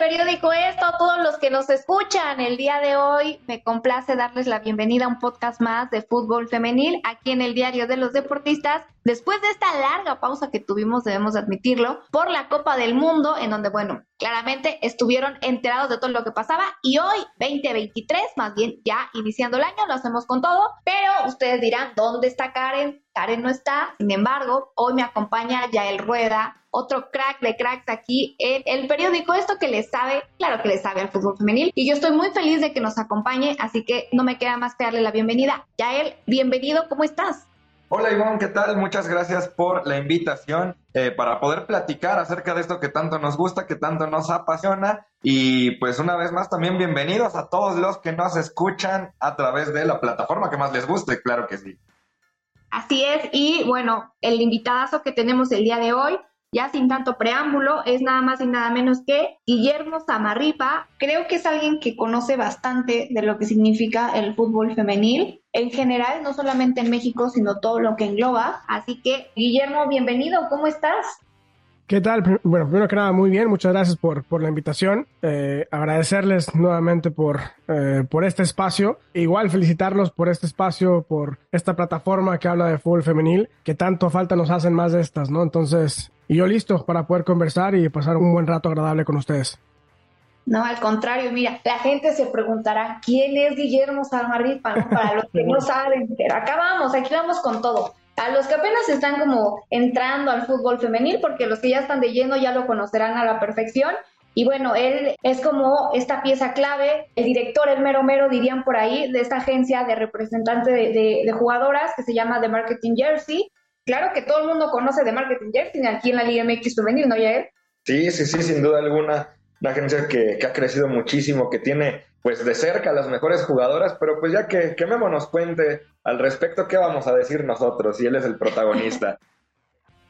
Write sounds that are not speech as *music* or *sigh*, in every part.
Periódico Esto? A todos los que nos escuchan el día de hoy, me complace darles la bienvenida a un podcast más de fútbol femenil aquí en el diario de los deportistas. Después de esta larga pausa que tuvimos, debemos admitirlo, por la Copa del Mundo, en donde, bueno, claramente estuvieron enterados de todo lo que pasaba y hoy, 2023, más bien ya iniciando el año, lo hacemos con todo, pero ustedes dirán, ¿dónde está Karen? Karen no está, sin embargo, hoy me acompaña Yael Rueda, otro crack de cracks aquí en el periódico, esto que le sabe, claro que le sabe al fútbol femenil, y yo estoy muy feliz de que nos acompañe, así que no me queda más que darle la bienvenida. Yael, bienvenido, ¿cómo estás? Hola Ivonne, ¿qué tal? Muchas gracias por la invitación eh, para poder platicar acerca de esto que tanto nos gusta, que tanto nos apasiona. Y pues una vez más también bienvenidos a todos los que nos escuchan a través de la plataforma que más les guste, claro que sí. Así es, y bueno, el invitadazo que tenemos el día de hoy, ya sin tanto preámbulo, es nada más y nada menos que Guillermo Zamarripa. Creo que es alguien que conoce bastante de lo que significa el fútbol femenil en general, no solamente en México, sino todo lo que engloba. Así que, Guillermo, bienvenido, ¿cómo estás? ¿Qué tal? Bueno, primero que nada, muy bien, muchas gracias por, por la invitación. Eh, agradecerles nuevamente por, eh, por este espacio. Igual felicitarlos por este espacio, por esta plataforma que habla de fútbol femenil, que tanto falta nos hacen más de estas, ¿no? Entonces, y yo listo para poder conversar y pasar un buen rato agradable con ustedes. No, al contrario, mira, la gente se preguntará quién es Guillermo Salmarripa, ¿no? para los que no *laughs* saben, pero acá vamos, aquí vamos con todo. A los que apenas están como entrando al fútbol femenil, porque los que ya están de lleno ya lo conocerán a la perfección. Y bueno, él es como esta pieza clave, el director, el mero mero, dirían por ahí, de esta agencia de representante de, jugadoras que se llama The Marketing Jersey. Claro que todo el mundo conoce The Marketing Jersey aquí en la Liga MX Femenil, ¿no, Yael? Sí, sí, sí, sin duda alguna. Una agencia que, ha crecido muchísimo, que tiene pues de cerca las mejores jugadoras, pero pues ya que, que Memo nos cuente al respecto, ¿qué vamos a decir nosotros? Y él es el protagonista. *laughs*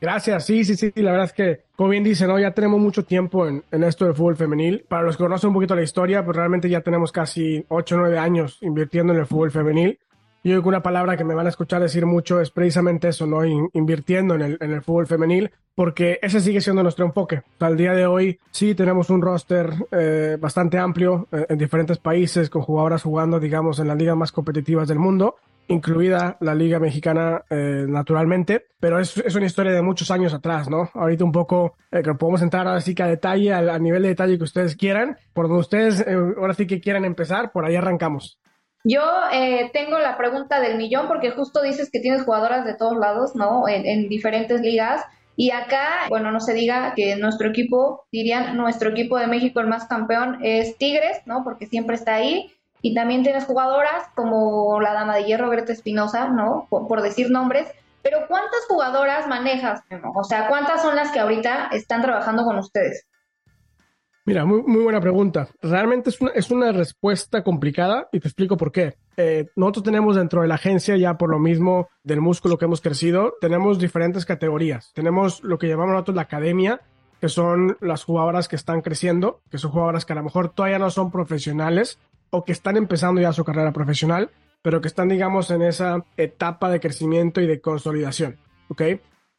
Gracias, sí, sí, sí, la verdad es que, como bien dice, ¿no? Ya tenemos mucho tiempo en, en, esto del fútbol femenil. Para los que conocen un poquito la historia, pues realmente ya tenemos casi 8 o 9 años invirtiendo en el fútbol femenil. Yo creo que una palabra que me van a escuchar decir mucho es precisamente eso, ¿no? In, invirtiendo en el, en el fútbol femenil, porque ese sigue siendo nuestro enfoque. Al día de hoy sí tenemos un roster eh, bastante amplio eh, en diferentes países, con jugadoras jugando, digamos, en las ligas más competitivas del mundo, incluida la Liga Mexicana, eh, naturalmente, pero es, es, una historia de muchos años atrás, ¿no? Ahorita un poco, eh, que podemos entrar ahora sí que a detalle, a, a, nivel de detalle que ustedes quieran, por donde ustedes eh, ahora sí que quieran empezar, por ahí arrancamos. Yo eh, tengo la pregunta del millón porque justo dices que tienes jugadoras de todos lados, ¿no? En, en, diferentes ligas. Y acá, bueno, no se diga que nuestro equipo, dirían, nuestro equipo de México, el más campeón, es Tigres, ¿no? Porque siempre está ahí. Y también tienes jugadoras como la dama de hierro, Greta Espinosa, ¿no? Por, por, decir nombres. Pero ¿cuántas jugadoras manejas? O sea, ¿cuántas son las que ahorita están trabajando con ustedes? Mira, muy, buena pregunta. Realmente es una, es una respuesta complicada y te explico por qué. Eh, nosotros tenemos dentro de la agencia, ya por lo mismo del músculo que hemos crecido, tenemos diferentes categorías. Tenemos lo que llamamos nosotros la academia, que son las jugadoras que están creciendo, que son jugadoras que a lo mejor todavía no son profesionales o que están empezando ya su carrera profesional, pero que están, digamos, en esa etapa de crecimiento y de consolidación. ¿Ok?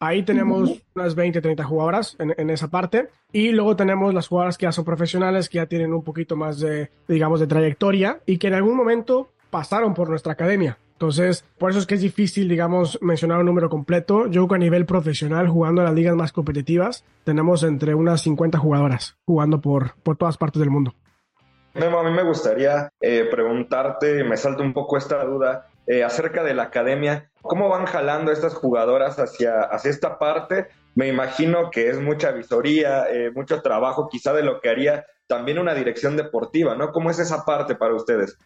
Ahí tenemos unas 20, 30 jugadoras en, en, esa parte. Y luego tenemos las jugadoras que ya son profesionales, que ya tienen un poquito más de, digamos, de trayectoria y que en algún momento pasaron por nuestra academia. Entonces, por eso es que es difícil, digamos, mencionar un número completo. Yo creo que a nivel profesional, jugando en las ligas más competitivas, tenemos entre unas 50 jugadoras jugando por, por todas partes del mundo. Memo, a mí me gustaría eh, preguntarte, me salta un poco esta duda, eh, acerca de la academia. ¿Cómo van jalando estas jugadoras hacia, hacia esta parte? Me imagino que es mucha visoría, eh, mucho trabajo, quizá de lo que haría también una dirección deportiva, ¿no? ¿Cómo es esa parte para ustedes?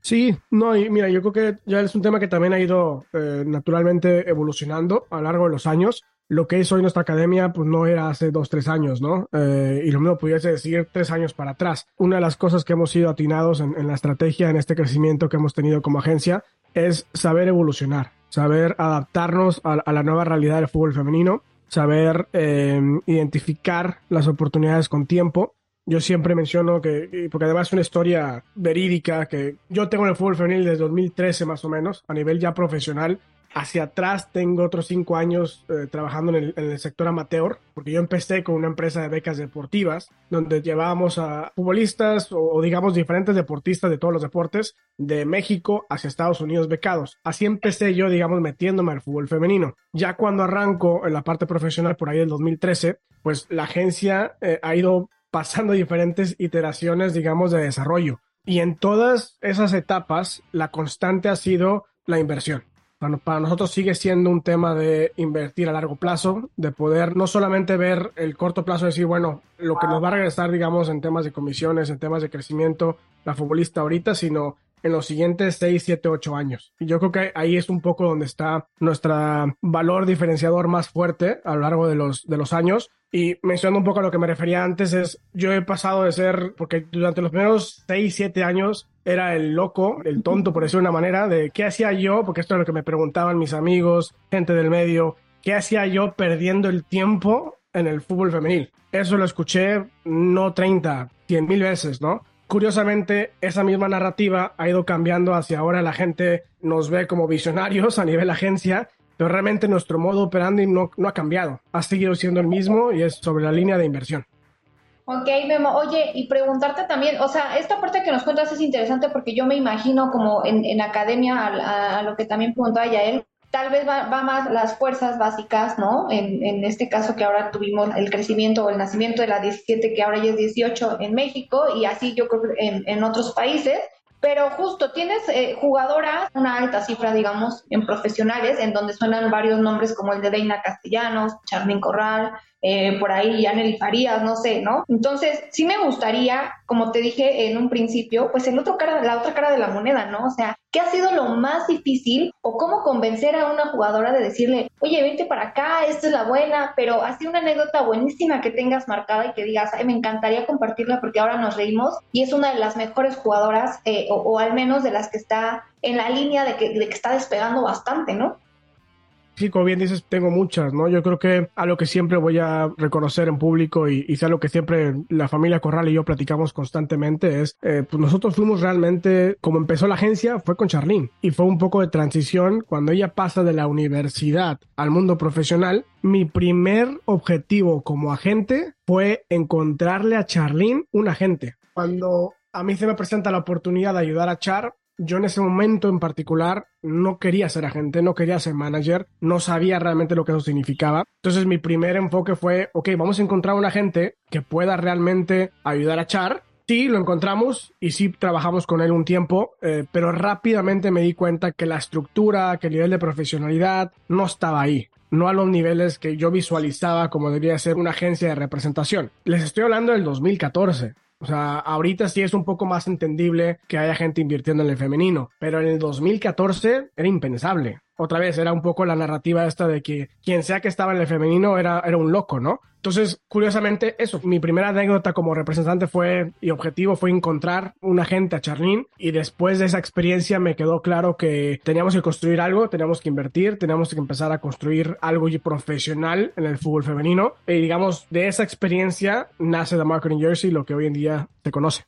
Sí, no, y mira, yo creo que ya es un tema que también ha ido naturalmente evolucionando a lo largo de los años lo que es hoy nuestra academia, pues no era hace dos, tres años, ¿no? Eh, y lo mismo pudiese decir tres años para atrás. Una de las cosas que hemos sido atinados en, la estrategia, en este crecimiento que hemos tenido como agencia, es saber evolucionar, saber adaptarnos a, la nueva realidad del fútbol femenino, saber eh, identificar las oportunidades con tiempo. Yo siempre menciono que, porque además es una historia verídica, que yo tengo en el fútbol femenil desde 2013 más o menos, a nivel ya profesional, Hacia atrás tengo otros cinco años eh, trabajando en el, sector amateur, porque yo empecé con una empresa de becas deportivas, donde llevábamos a futbolistas o, digamos diferentes deportistas de todos los deportes de México hacia Estados Unidos becados. Así empecé yo, digamos, metiéndome al fútbol femenino. Ya cuando arranco en la parte profesional por ahí del 2013, pues la agencia eh, ha ido pasando diferentes iteraciones, digamos, de desarrollo. Y en todas esas etapas, la constante ha sido la inversión para, nosotros sigue siendo un tema de invertir a largo plazo, de poder no solamente ver el corto plazo, decir, bueno, lo que nos va a regresar, digamos, en temas de comisiones, en temas de crecimiento, la futbolista ahorita, sino en los siguientes 6, 7, 8 años. Y yo creo que ahí es un poco donde está nuestro valor diferenciador más fuerte a lo largo de los, de los años. Y mencionando un poco a lo que me refería antes, es yo he pasado de ser, porque durante los primeros 6, 7 años era el loco, el tonto, por decirlo de una manera, de qué hacía yo, porque esto es lo que me preguntaban mis amigos, gente del medio, qué hacía yo perdiendo el tiempo en el fútbol femenil. Eso lo escuché no 30, 100 mil veces, ¿no? Curiosamente, esa misma narrativa ha ido cambiando hacia ahora la gente nos ve como visionarios a nivel agencia, pero realmente nuestro modo operandi no, no ha cambiado. Ha seguido siendo el mismo y es sobre la línea de inversión. Ok, Memo. Oye, y preguntarte también, o sea, esta parte que nos cuentas es interesante porque yo me imagino como en, en academia, a, lo que también preguntaba Yael, tal vez va, más las fuerzas básicas, ¿no? En, en, este caso que ahora tuvimos el crecimiento o el nacimiento de la 17, que ahora ya es 18 en México, y así yo creo en, en otros países. Pero justo tienes eh, jugadoras, una alta cifra, digamos, en profesionales, en donde suenan varios nombres como el de Deina Castellanos, Charlín Corral, eh, por ahí Yaneli Farías, no sé, ¿no? Entonces, sí me gustaría, como te dije en un principio, pues el otro cara, la otra cara de la moneda, ¿no? O sea, ¿qué ha sido lo más difícil o cómo convencer a una jugadora de decirle, oye, vente para acá, esta es la buena, pero sido una anécdota buenísima que tengas marcada y que digas, ay, me encantaría compartirla porque ahora nos reímos y es una de las mejores jugadoras eh, o, al menos de las que está en la línea de que, de que está despegando bastante, ¿no? Sí, como bien dices, tengo muchas, ¿no? Yo creo que a lo que siempre voy a reconocer en público y, y sea lo que siempre la familia Corral y yo platicamos constantemente es, eh, pues nosotros fuimos realmente, como empezó la agencia, fue con Charlene y fue un poco de transición cuando ella pasa de la universidad al mundo profesional. Mi primer objetivo como agente fue encontrarle a Charlene un agente. Cuando a mí se me presenta la oportunidad de ayudar a Char, yo en ese momento en particular no quería ser agente, no quería ser manager, no sabía realmente lo que eso significaba. Entonces mi primer enfoque fue, ok, vamos a encontrar un agente que pueda realmente ayudar a Char. Sí, lo encontramos y sí trabajamos con él un tiempo, eh, pero rápidamente me di cuenta que la estructura, que el nivel de profesionalidad no estaba ahí no a los niveles que yo visualizaba como debía ser una agencia de representación. Les estoy hablando del 2014. O sea, ahorita sí es un poco más entendible que haya gente invirtiendo en el femenino, pero en el 2014 era impensable otra vez era un poco la narrativa esta de que quien sea que estaba en el femenino era, era un loco, ¿no? Entonces, curiosamente, eso, mi primera anécdota como representante fue y objetivo fue encontrar un agente a Charlene y después de esa experiencia me quedó claro que teníamos que construir algo, teníamos que invertir, teníamos que empezar a construir algo profesional en el fútbol femenino y digamos, de esa experiencia nace The Marketing Jersey, lo que hoy en día se conoce.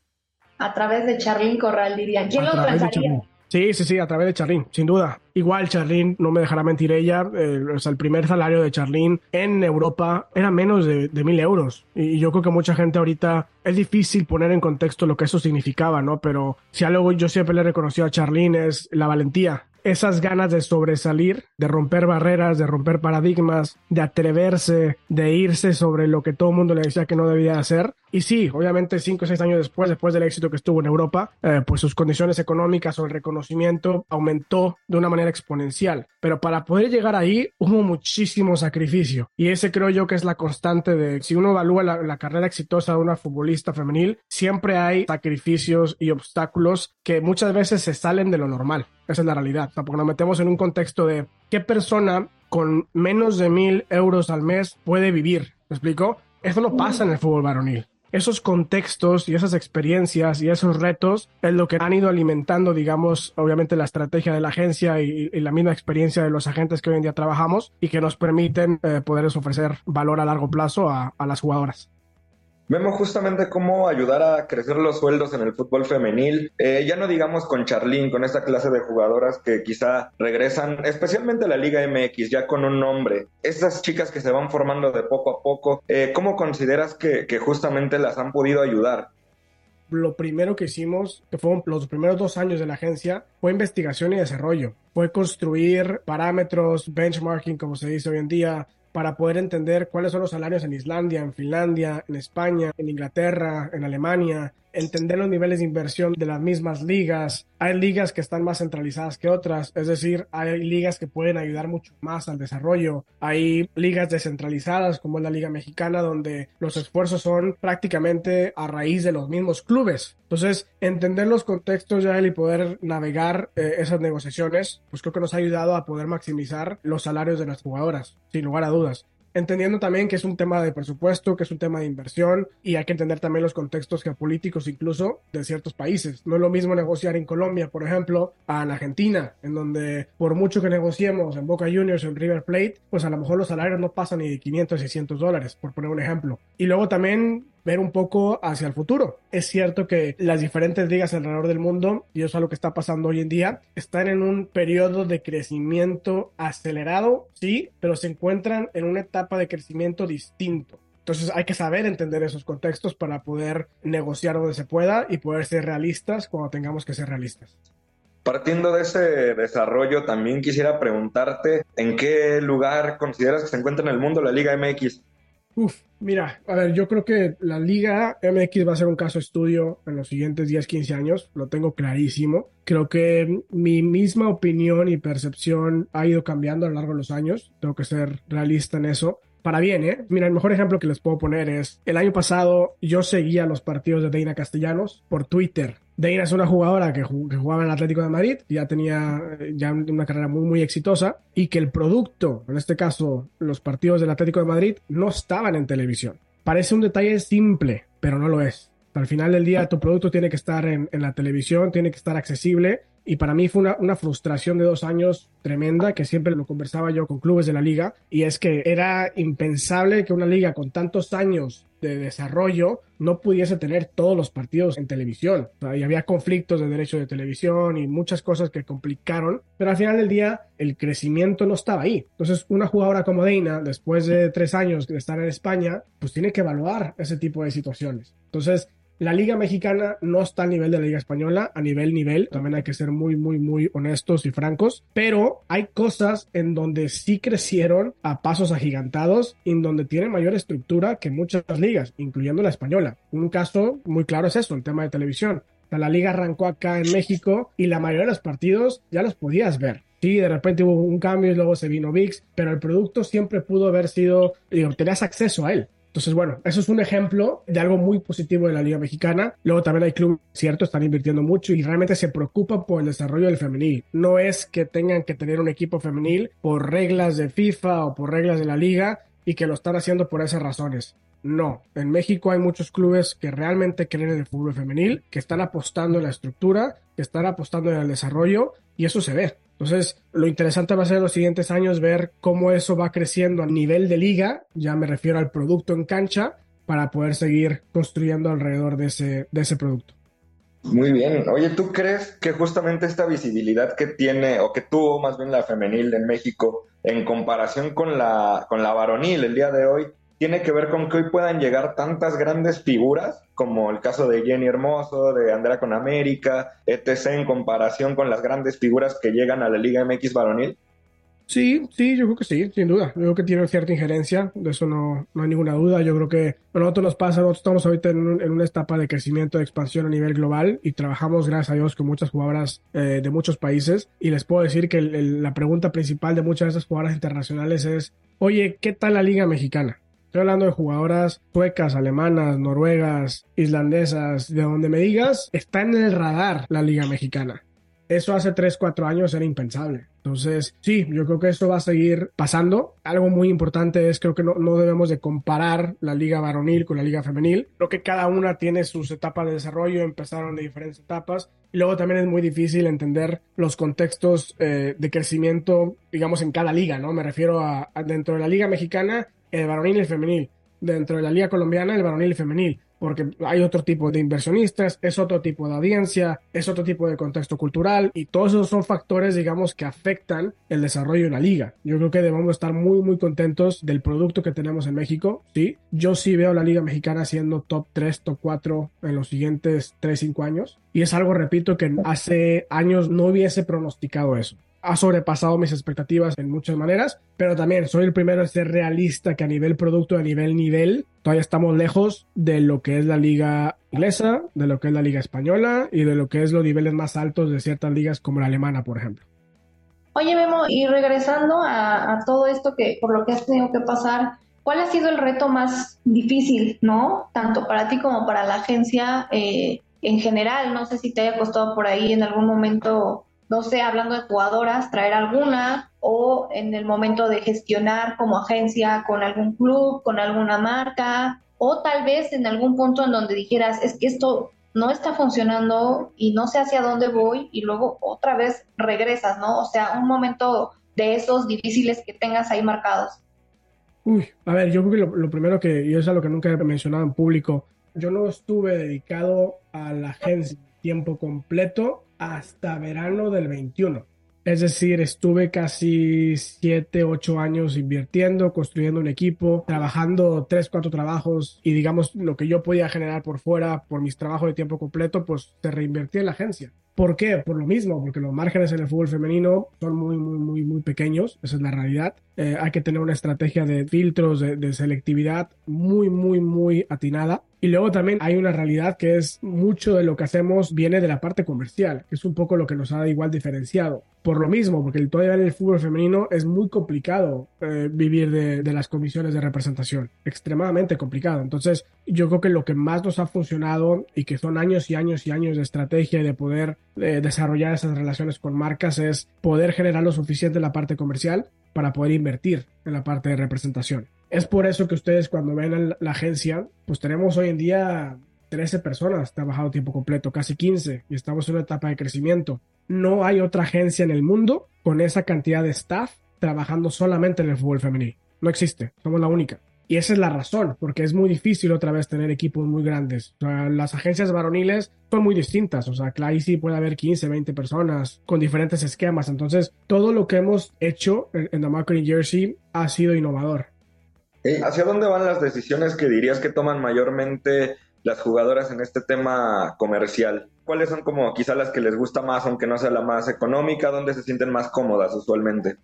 A través de Charlene Corral, diría. ¿Quién lo pensaría? Sí, sí, sí, a través de Charlín, sin duda. Igual Charlín, no me dejará mentir ella, o sea, el primer salario de Charlín en Europa era menos de, mil euros. Y, yo creo que mucha gente ahorita es difícil poner en contexto lo que eso significaba, ¿no? Pero si algo yo siempre le he reconocido a Charlín es la valentía esas ganas de sobresalir, de romper barreras, de romper paradigmas, de atreverse, de irse sobre lo que todo el mundo le decía que no debía hacer. Y sí, obviamente cinco o seis años después, después del éxito que estuvo en Europa, eh, pues sus condiciones económicas o el reconocimiento aumentó de una manera exponencial. Pero para poder llegar ahí hubo muchísimo sacrificio. Y ese creo yo que es la constante de, si uno evalúa la, la carrera exitosa de una futbolista femenil, siempre hay sacrificios y obstáculos que muchas veces se salen de lo normal. Esa es la realidad. O porque nos metemos en un contexto de qué persona con menos de mil euros al mes puede vivir. ¿Me explico? Eso no pasa en el fútbol varonil. Esos contextos y esas experiencias y esos retos es lo que han ido alimentando, digamos, obviamente la estrategia de la agencia y, la misma experiencia de los agentes que hoy en día trabajamos y que nos permiten eh, poderles ofrecer valor a largo plazo a las jugadoras. Vemos justamente cómo ayudar a crecer los sueldos en el fútbol femenil. Eh, ya no digamos con Charlín, con esta clase de jugadoras que quizá regresan, especialmente a la Liga MX, ya con un nombre. Esas chicas que se van formando de poco a poco, eh, ¿cómo consideras que, que justamente las han podido ayudar? lo primero que hicimos, que fueron los primeros dos años de la agencia, fue investigación y desarrollo. Fue construir parámetros, benchmarking, como se dice hoy en día, para poder entender cuáles son los salarios en Islandia, en Finlandia, en España, en Inglaterra, en Alemania, entender los niveles de inversión de las mismas ligas. Hay ligas que están más centralizadas que otras, es decir, hay ligas que pueden ayudar mucho más al desarrollo. Hay ligas descentralizadas como es la Liga Mexicana donde los esfuerzos son prácticamente a raíz de los mismos clubes. Entonces, entender los contextos ya y poder navegar eh, esas negociaciones, pues creo que nos ha ayudado a poder maximizar los salarios de las jugadoras, sin lugar a dudas entendiendo también que es un tema de presupuesto, que es un tema de inversión y hay que entender también los contextos geopolíticos incluso de ciertos países. No es lo mismo negociar en Colombia, por ejemplo, a en Argentina, en donde por mucho que negociemos en Boca Juniors o en River Plate, pues a lo mejor los salarios no pasan ni de 500, 600 dólares, por poner un ejemplo. Y luego también ver un poco hacia el futuro. Es cierto que las diferentes ligas alrededor del mundo, y eso es lo que está pasando hoy en día, están en un periodo de crecimiento acelerado, sí, pero se encuentran en una etapa de crecimiento distinto. Entonces hay que saber entender esos contextos para poder negociar donde se pueda y poder ser realistas cuando tengamos que ser realistas. Partiendo de ese desarrollo, también quisiera preguntarte en qué lugar consideras que se encuentra en el mundo la Liga MX. Uf, mira, a ver, yo creo que la Liga MX va a ser un caso estudio en los siguientes 10, 15 años, lo tengo clarísimo. Creo que mi misma opinión y percepción ha ido cambiando a lo largo de los años, tengo que ser realista en eso. Para bien, ¿eh? Mira, el mejor ejemplo que les puedo poner es, el año pasado yo seguía los partidos de Deina Castellanos por Twitter Deina es una jugadora que, jugaba en el Atlético de Madrid, ya tenía ya una carrera muy, muy exitosa y que el producto, en este caso los partidos del Atlético de Madrid, no estaban en televisión. Parece un detalle simple, pero no lo es. Al final del día tu producto tiene que estar en la televisión, tiene que estar accesible y para mí fue una, una, frustración de dos años tremenda, que siempre lo conversaba yo con clubes de la liga, y es que era impensable que una liga con tantos años de desarrollo no pudiese tener todos los partidos en televisión. y había conflictos de derecho de televisión y muchas cosas que complicaron, pero al final del día el crecimiento no estaba ahí. Entonces, una jugadora como Deina, después de tres años de estar en España, pues tiene que evaluar ese tipo de situaciones. Entonces, la Liga Mexicana no está a nivel de la Liga Española, a nivel nivel, también hay que ser muy, muy, muy honestos y francos, pero hay cosas en donde sí crecieron a pasos agigantados en donde tienen mayor estructura que muchas ligas, incluyendo la española. Un caso muy claro es eso, el tema de televisión. La liga arrancó acá en México y la mayoría de los partidos ya los podías ver. Sí, de repente hubo un cambio y luego se vino VIX, pero el producto siempre pudo haber sido, digo, tenías acceso a él. Entonces, bueno, eso es un ejemplo de algo muy positivo de la Liga Mexicana. Luego también hay clubes, cierto, están invirtiendo mucho y realmente se preocupan por el desarrollo del femenil. No es que tengan que tener un equipo femenil por reglas de FIFA o por reglas de la liga y que lo están haciendo por esas razones. No, en México hay muchos clubes que realmente creen en el fútbol femenil, que están apostando en la estructura, que están apostando en el desarrollo y eso se ve. Entonces, lo interesante va a ser en los siguientes años ver cómo eso va creciendo a nivel de liga, ya me refiero al producto en cancha, para poder seguir construyendo alrededor de ese, de ese producto. Muy bien. Oye, ¿tú crees que justamente esta visibilidad que tiene o que tuvo más bien la femenil en México en comparación con la, con la varonil el día de hoy tiene que ver con que hoy puedan llegar tantas grandes figuras, como el caso de Jenny Hermoso, de Andrea con América, etc., en comparación con las grandes figuras que llegan a la Liga MX varonil? Sí, sí, yo creo que sí, sin duda. Yo creo que tiene cierta injerencia, de eso no, no hay ninguna duda. Yo creo que nosotros nos pasa, nosotros estamos ahorita en, en, una etapa de crecimiento, de expansión a nivel global y trabajamos, gracias a Dios, con muchas jugadoras eh, de muchos países. Y les puedo decir que la pregunta principal de muchas de esas jugadoras internacionales es, oye, ¿qué tal la Liga Mexicana? Estoy hablando de jugadoras suecas, alemanas, noruegas, islandesas, de donde me digas, está en el radar la Liga Mexicana. Eso hace 3, 4 años era impensable. Entonces, sí, yo creo que esto va a seguir pasando. Algo muy importante es, creo que no, no, debemos de comparar la liga varonil con la liga femenil. Creo que cada una tiene sus etapas de desarrollo, empezaron de diferentes etapas. Y luego también es muy difícil entender los contextos eh, de crecimiento, digamos, en cada liga, ¿no? Me refiero a, dentro de la liga mexicana, el varonil y el femenil. Dentro de la liga colombiana, el varonil y femenil porque hay otro tipo de inversionistas, es otro tipo de audiencia, es otro tipo de contexto cultural y todos esos son factores, digamos, que afectan el desarrollo de la liga. Yo creo que debemos estar muy, muy contentos del producto que tenemos en México, ¿sí? Yo sí veo la liga mexicana siendo top 3, top 4 en los siguientes 3, 5 años y es algo, repito, que hace años no hubiese pronosticado eso ha sobrepasado mis expectativas en muchas maneras, pero también soy el primero en ser realista que a nivel producto, a nivel nivel, todavía estamos lejos de lo que es la liga inglesa, de lo que es la liga española y de lo que es los niveles más altos de ciertas ligas como la alemana, por ejemplo. Oye, Memo, y regresando a, a todo esto que por lo que has tenido que pasar, ¿cuál ha sido el reto más difícil, no? Tanto para ti como para la agencia eh, en general. No sé si te haya costado por ahí en algún momento no sé, hablando de jugadoras, traer alguna o en el momento de gestionar como agencia con algún club, con alguna marca, o tal vez en algún punto en donde dijeras, es que esto no está funcionando y no sé hacia dónde voy y luego otra vez regresas, ¿no? O sea, un momento de esos difíciles que tengas ahí marcados. Uy, a ver, yo creo que lo, lo primero que, y eso es lo que nunca he mencionado en público, yo no estuve dedicado a la agencia tiempo completo hasta verano del 21. Es decir, estuve casi 7, 8 años invirtiendo, construyendo un equipo, trabajando 3, 4 trabajos y digamos lo que yo podía generar por fuera por mis trabajos de tiempo completo, pues se reinvertí en la agencia. ¿Por qué? Por lo mismo, porque los márgenes en el fútbol femenino son muy, muy, muy, muy pequeños, esa es la realidad. Eh, hay que tener una estrategia de filtros, de, de selectividad muy, muy, muy atinada. Y luego también hay una realidad que es mucho de lo que hacemos viene de la parte comercial, que es un poco lo que nos ha igual diferenciado. Por lo mismo, porque todavía en el fútbol femenino es muy complicado eh, vivir de, de, las comisiones de representación, extremadamente complicado. Entonces, yo creo que lo que más nos ha funcionado y que son años y años y años de estrategia y de poder eh, desarrollar esas relaciones con marcas es poder generar lo suficiente en la parte comercial para poder invertir en la parte de representación. Es por eso que ustedes cuando ven la agencia, pues tenemos hoy en día 13 personas trabajando tiempo completo, casi 15, y estamos en una etapa de crecimiento. No hay otra agencia en el mundo con esa cantidad de staff trabajando solamente en el fútbol femenil. No existe, somos la única. Y esa es la razón, porque es muy difícil otra vez tener equipos muy grandes. O sea, las agencias varoniles son muy distintas. O sea, ahí sí puede haber 15, 20 personas con diferentes esquemas. Entonces, todo lo que hemos hecho en The Marketing Jersey ha sido innovador. ¿Hacia dónde van las decisiones que dirías que toman mayormente las jugadoras en este tema comercial? ¿Cuáles son como quizá las que les gusta más, aunque no sea la más económica? ¿Dónde se sienten más cómodas usualmente?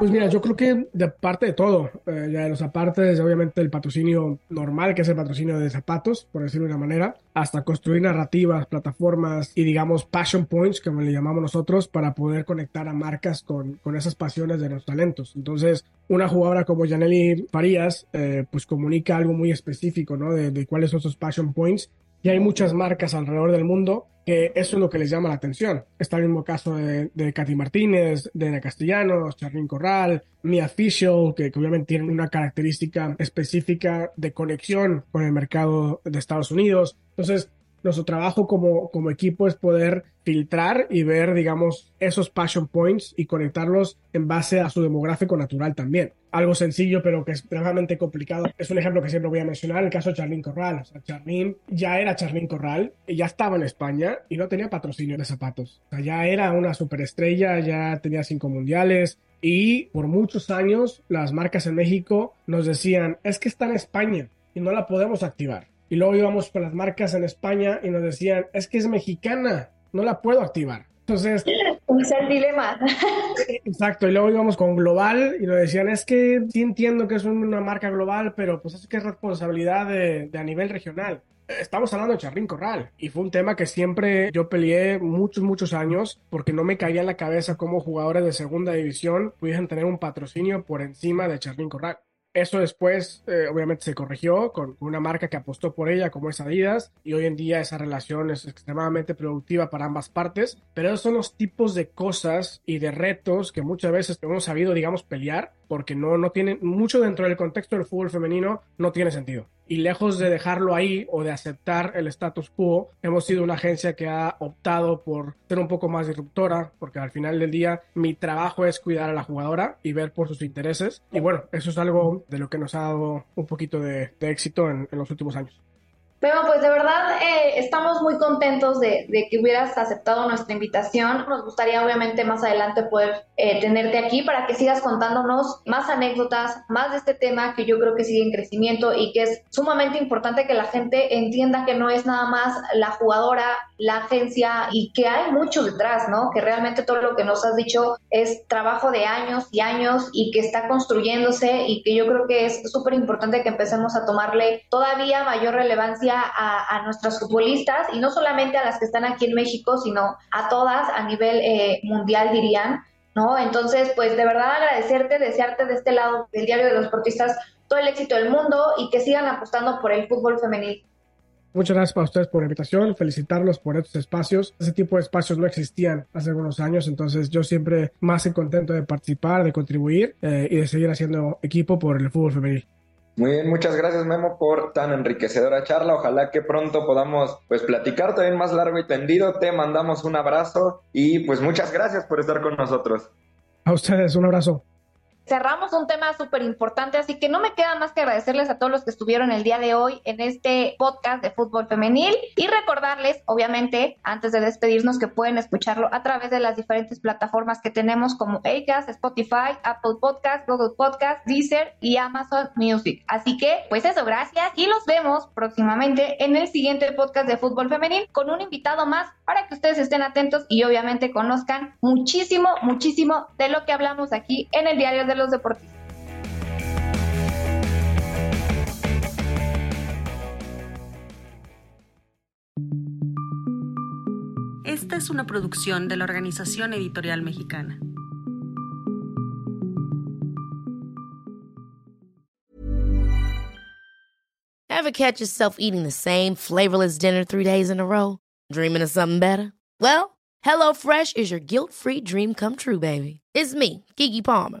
Pues mira, yo creo que de parte de todo, eh, ya de los apartes, obviamente el patrocinio normal, que es el patrocinio de zapatos, por decirlo de una manera, hasta construir narrativas, plataformas y digamos passion points, como le llamamos nosotros, para poder conectar a marcas con, con esas pasiones de los talentos. Entonces, una jugadora como Janely Farías, eh, pues comunica algo muy específico, ¿no? De, de cuáles son esos passion points y hay muchas marcas alrededor del mundo que eso es lo que les llama la atención. Está el mismo caso de, de Katy Martínez, de Ana Castellanos, Charlyn Corral, Mia Official, que, que, obviamente tienen una característica específica de conexión con el mercado de Estados Unidos. Entonces, nuestro trabajo como, como equipo es poder filtrar y ver, digamos, esos passion points y conectarlos en base a su demográfico natural también. Algo sencillo, pero que es realmente complicado. Es un ejemplo que siempre voy a mencionar, el caso de Charlín Corral. O sea, Charlín ya era Charlín Corral, y ya estaba en España y no tenía patrocinio de zapatos. O sea, ya era una superestrella, ya tenía cinco mundiales, y por muchos años las marcas en México nos decían, es que está en España y no la podemos activar. Y luego íbamos con las marcas en España y nos decían, es que es mexicana, no la puedo activar. Entonces... *laughs* Es el dilema. *laughs* Exacto, y luego íbamos con Global y nos decían, es que sí entiendo que es una marca global, pero pues es que es responsabilidad de, de a nivel regional. Estamos hablando de Charlín Corral y fue un tema que siempre yo peleé muchos, muchos años porque no me caía en la cabeza cómo jugadores de segunda división pudiesen tener un patrocinio por encima de Charlín Corral. Eso después, eh, obviamente, se corrigió con una marca que apostó por ella, como es Adidas, y hoy en día esa relación es extremadamente productiva para ambas partes. Pero esos son los tipos de cosas y de retos que muchas veces hemos sabido, digamos, pelear, porque no, no tienen mucho dentro del contexto del fútbol femenino, no tiene sentido y lejos de dejarlo ahí o de aceptar el status quo, hemos sido una agencia que ha optado por ser un poco más disruptora, porque al final del día mi trabajo es cuidar a la jugadora y ver por sus intereses. Y bueno, eso es algo de lo que nos ha dado un poquito de, éxito en los últimos años. Pero pues de verdad eh, estamos muy contentos de, que hubieras aceptado nuestra invitación. Nos gustaría obviamente más adelante poder eh, tenerte aquí para que sigas contándonos más anécdotas, más de este tema que yo creo que sigue en crecimiento y que es sumamente importante que la gente entienda que no es nada más la jugadora, la agencia y que hay mucho detrás, ¿no? Que realmente todo lo que nos has dicho es trabajo de años y años y que está construyéndose y que yo creo que es súper importante que empecemos a tomarle todavía mayor relevancia a, nuestras futbolistas y no solamente a las que están aquí en México, sino a todas a nivel eh, mundial, dirían, ¿no? Entonces, pues de verdad agradecerte, desearte de este lado del Diario de los Deportistas todo el éxito del mundo y que sigan apostando por el fútbol femenil. Muchas gracias para ustedes por la invitación, felicitarlos por estos espacios. Ese tipo de espacios no existían hace algunos años, entonces yo siempre más contento de participar, de contribuir eh, y de seguir haciendo equipo por el fútbol femenil. Muy bien, muchas gracias Memo por tan enriquecedora charla. Ojalá que pronto podamos pues platicar también más largo y tendido. Te mandamos un abrazo y pues muchas gracias por estar con nosotros. A ustedes, un abrazo cerramos un tema súper importante, así que no me queda más que agradecerles a todos los que estuvieron el día de hoy en este podcast de fútbol femenil y recordarles, obviamente, antes de despedirnos, que pueden escucharlo a través de las diferentes plataformas que tenemos como Acast, Spotify, Apple Podcast, Google Podcast, Deezer y Amazon Music. Así que, pues eso, gracias y los vemos próximamente en el siguiente podcast de fútbol femenil con un invitado más para que ustedes estén atentos y obviamente conozcan muchísimo, muchísimo de lo que hablamos aquí en el diario de los deportistas. Esta es una producción de la Organización Editorial Mexicana. Ever catch yourself eating the same flavorless dinner three days in a row? Dreaming of something better? Well, HelloFresh is your guilt-free dream come true, baby. It's me, Kiki Palmer.